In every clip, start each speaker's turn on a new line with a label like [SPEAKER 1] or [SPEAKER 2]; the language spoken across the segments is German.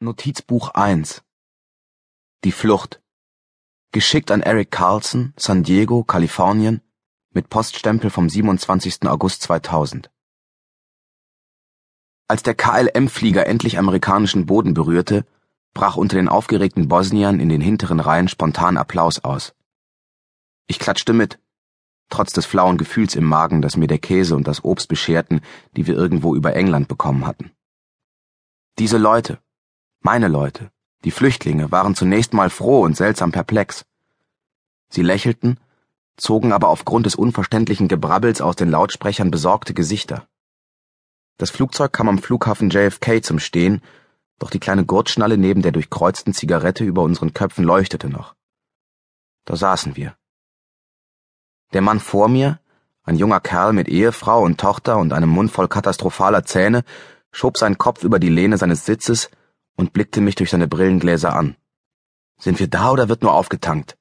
[SPEAKER 1] Notizbuch 1 Die Flucht Geschickt an Eric Carlson, San Diego, Kalifornien, mit Poststempel vom 27. August 2000. Als der KLM-Flieger endlich amerikanischen Boden berührte, brach unter den aufgeregten Bosniern in den hinteren Reihen spontan Applaus aus. Ich klatschte mit, trotz des flauen Gefühls im Magen, das mir der Käse und das Obst bescherten, die wir irgendwo über England bekommen hatten. Diese Leute, meine Leute, die Flüchtlinge, waren zunächst mal froh und seltsam perplex. Sie lächelten, zogen aber aufgrund des unverständlichen Gebrabbels aus den Lautsprechern besorgte Gesichter. Das Flugzeug kam am Flughafen JFK zum Stehen, doch die kleine Gurtschnalle neben der durchkreuzten Zigarette über unseren Köpfen leuchtete noch. Da saßen wir. Der Mann vor mir, ein junger Kerl mit Ehefrau und Tochter und einem Mund voll katastrophaler Zähne, schob seinen Kopf über die Lehne seines Sitzes und blickte mich durch seine Brillengläser an. Sind wir da oder wird nur aufgetankt?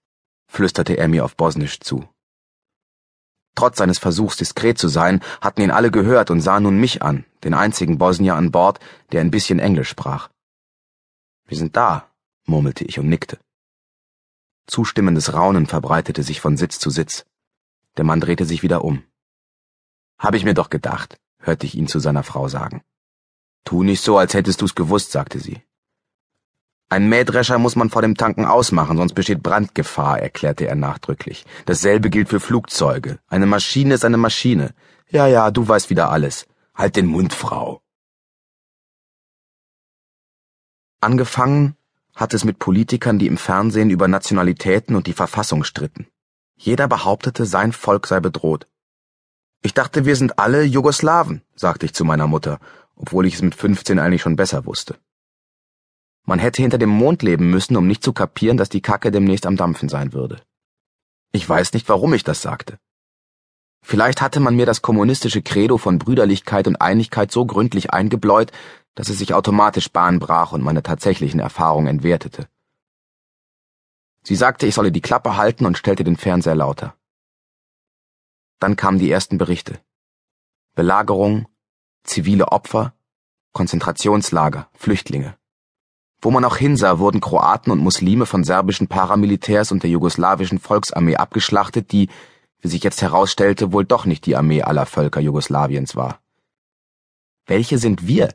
[SPEAKER 1] flüsterte er mir auf Bosnisch zu. Trotz seines Versuchs, diskret zu sein, hatten ihn alle gehört und sahen nun mich an, den einzigen Bosnier an Bord, der ein bisschen Englisch sprach. Wir sind da, murmelte ich und nickte. Zustimmendes Raunen verbreitete sich von Sitz zu Sitz. Der Mann drehte sich wieder um. Hab ich mir doch gedacht, hörte ich ihn zu seiner Frau sagen. Tu nicht so, als hättest du's gewusst, sagte sie. Ein Mähdrescher muss man vor dem Tanken ausmachen, sonst besteht Brandgefahr, erklärte er nachdrücklich. Dasselbe gilt für Flugzeuge. Eine Maschine ist eine Maschine. Ja, ja, du weißt wieder alles. Halt den Mund, Frau. Angefangen hat es mit Politikern, die im Fernsehen über Nationalitäten und die Verfassung stritten. Jeder behauptete, sein Volk sei bedroht. Ich dachte, wir sind alle Jugoslawen, sagte ich zu meiner Mutter, obwohl ich es mit 15 eigentlich schon besser wusste. Man hätte hinter dem Mond leben müssen, um nicht zu kapieren, dass die Kacke demnächst am Dampfen sein würde. Ich weiß nicht, warum ich das sagte. Vielleicht hatte man mir das kommunistische Credo von Brüderlichkeit und Einigkeit so gründlich eingebläut, dass es sich automatisch Bahn brach und meine tatsächlichen Erfahrungen entwertete. Sie sagte, ich solle die Klappe halten und stellte den Fernseher lauter. Dann kamen die ersten Berichte. Belagerung, zivile Opfer, Konzentrationslager, Flüchtlinge. Wo man auch hinsah, wurden Kroaten und Muslime von serbischen Paramilitärs und der jugoslawischen Volksarmee abgeschlachtet, die, wie sich jetzt herausstellte, wohl doch nicht die Armee aller Völker Jugoslawiens war. Welche sind wir?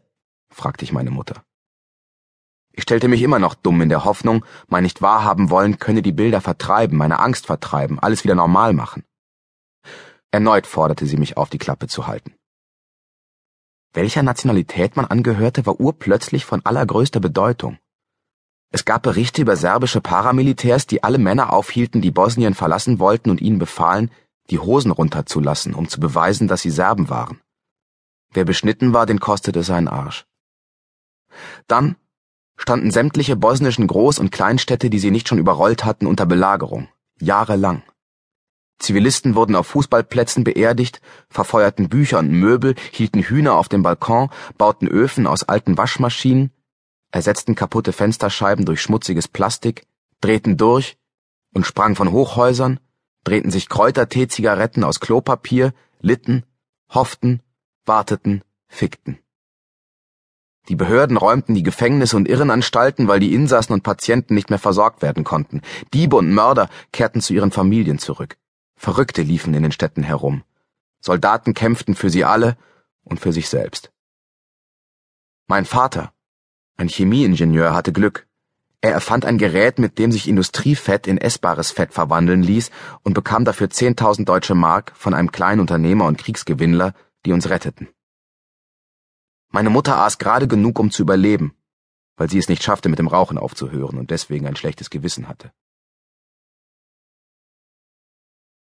[SPEAKER 1] fragte ich meine Mutter. Ich stellte mich immer noch dumm in der Hoffnung, mein nicht wahrhaben wollen könne die Bilder vertreiben, meine Angst vertreiben, alles wieder normal machen. Erneut forderte sie mich auf, die Klappe zu halten. Welcher Nationalität man angehörte, war urplötzlich von allergrößter Bedeutung. Es gab Berichte über serbische Paramilitärs, die alle Männer aufhielten, die Bosnien verlassen wollten und ihnen befahlen, die Hosen runterzulassen, um zu beweisen, dass sie Serben waren. Wer beschnitten war, den kostete seinen Arsch. Dann standen sämtliche bosnischen Groß- und Kleinstädte, die sie nicht schon überrollt hatten, unter Belagerung. Jahrelang. Zivilisten wurden auf Fußballplätzen beerdigt, verfeuerten Bücher und Möbel, hielten Hühner auf dem Balkon, bauten Öfen aus alten Waschmaschinen, ersetzten kaputte Fensterscheiben durch schmutziges Plastik, drehten durch und sprangen von Hochhäusern, drehten sich Kräutertee-Zigaretten aus Klopapier, litten, hofften, warteten, fickten. Die Behörden räumten die Gefängnisse und Irrenanstalten, weil die Insassen und Patienten nicht mehr versorgt werden konnten. Diebe und Mörder kehrten zu ihren Familien zurück. Verrückte liefen in den Städten herum. Soldaten kämpften für sie alle und für sich selbst. Mein Vater, ein Chemieingenieur, hatte Glück. Er erfand ein Gerät, mit dem sich Industriefett in essbares Fett verwandeln ließ und bekam dafür 10.000 deutsche Mark von einem kleinen Unternehmer und Kriegsgewinnler, die uns retteten. Meine Mutter aß gerade genug, um zu überleben, weil sie es nicht schaffte, mit dem Rauchen aufzuhören und deswegen ein schlechtes Gewissen hatte.